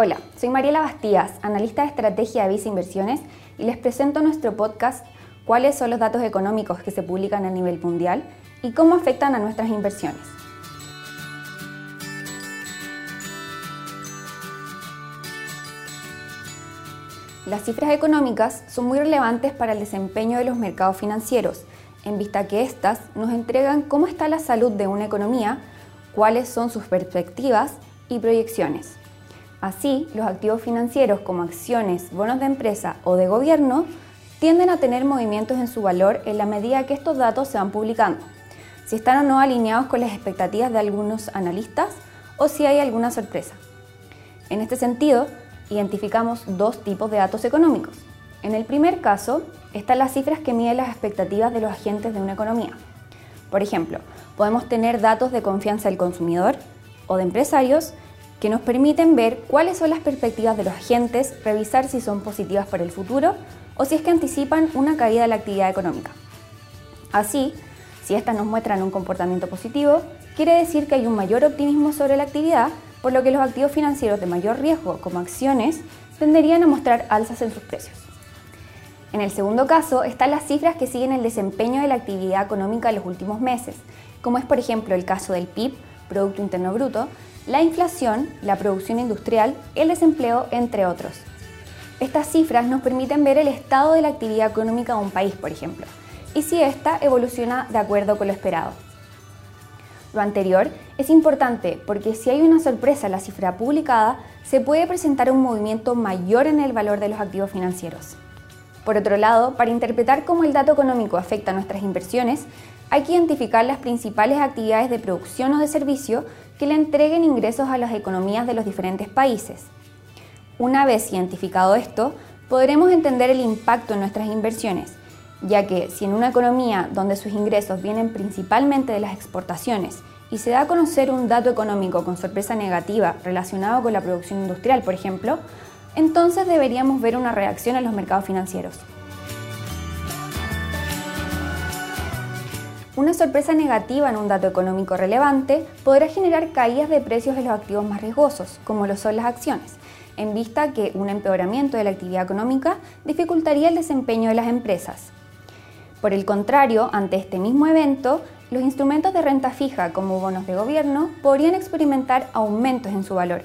Hola, soy Mariela Bastías, analista de estrategia de Visa Inversiones y les presento nuestro podcast cuáles son los datos económicos que se publican a nivel mundial y cómo afectan a nuestras inversiones. Las cifras económicas son muy relevantes para el desempeño de los mercados financieros, en vista que éstas nos entregan cómo está la salud de una economía, cuáles son sus perspectivas y proyecciones. Así, los activos financieros como acciones, bonos de empresa o de gobierno tienden a tener movimientos en su valor en la medida que estos datos se van publicando, si están o no alineados con las expectativas de algunos analistas o si hay alguna sorpresa. En este sentido, identificamos dos tipos de datos económicos. En el primer caso, están las cifras que miden las expectativas de los agentes de una economía. Por ejemplo, podemos tener datos de confianza del consumidor o de empresarios que nos permiten ver cuáles son las perspectivas de los agentes, revisar si son positivas para el futuro o si es que anticipan una caída de la actividad económica. Así, si estas nos muestran un comportamiento positivo, quiere decir que hay un mayor optimismo sobre la actividad, por lo que los activos financieros de mayor riesgo, como acciones, tenderían a mostrar alzas en sus precios. En el segundo caso están las cifras que siguen el desempeño de la actividad económica en los últimos meses, como es por ejemplo el caso del PIB, Producto Interno Bruto, la inflación, la producción industrial, el desempleo, entre otros. Estas cifras nos permiten ver el estado de la actividad económica de un país, por ejemplo, y si ésta evoluciona de acuerdo con lo esperado. Lo anterior es importante porque si hay una sorpresa en la cifra publicada, se puede presentar un movimiento mayor en el valor de los activos financieros. Por otro lado, para interpretar cómo el dato económico afecta a nuestras inversiones, hay que identificar las principales actividades de producción o de servicio que le entreguen ingresos a las economías de los diferentes países. Una vez identificado esto, podremos entender el impacto en nuestras inversiones, ya que si en una economía donde sus ingresos vienen principalmente de las exportaciones y se da a conocer un dato económico con sorpresa negativa relacionado con la producción industrial, por ejemplo, entonces deberíamos ver una reacción en los mercados financieros. Una sorpresa negativa en un dato económico relevante podrá generar caídas de precios de los activos más riesgosos, como lo son las acciones, en vista que un empeoramiento de la actividad económica dificultaría el desempeño de las empresas. Por el contrario, ante este mismo evento, los instrumentos de renta fija como bonos de gobierno podrían experimentar aumentos en su valor,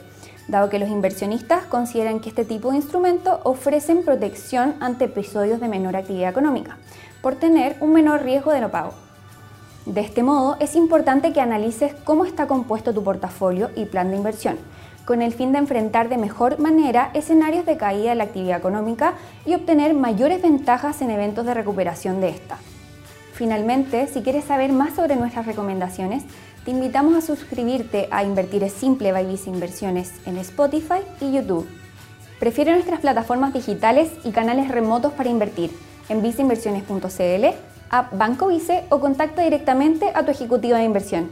dado que los inversionistas consideran que este tipo de instrumentos ofrecen protección ante episodios de menor actividad económica, por tener un menor riesgo de no pago. De este modo, es importante que analices cómo está compuesto tu portafolio y plan de inversión, con el fin de enfrentar de mejor manera escenarios de caída de la actividad económica y obtener mayores ventajas en eventos de recuperación de esta. Finalmente, si quieres saber más sobre nuestras recomendaciones, te invitamos a suscribirte a Invertir es Simple by Visa Inversiones en Spotify y YouTube. Prefiere nuestras plataformas digitales y canales remotos para invertir en visainversiones.cl a Banco Vice o contacta directamente a tu ejecutivo de inversión.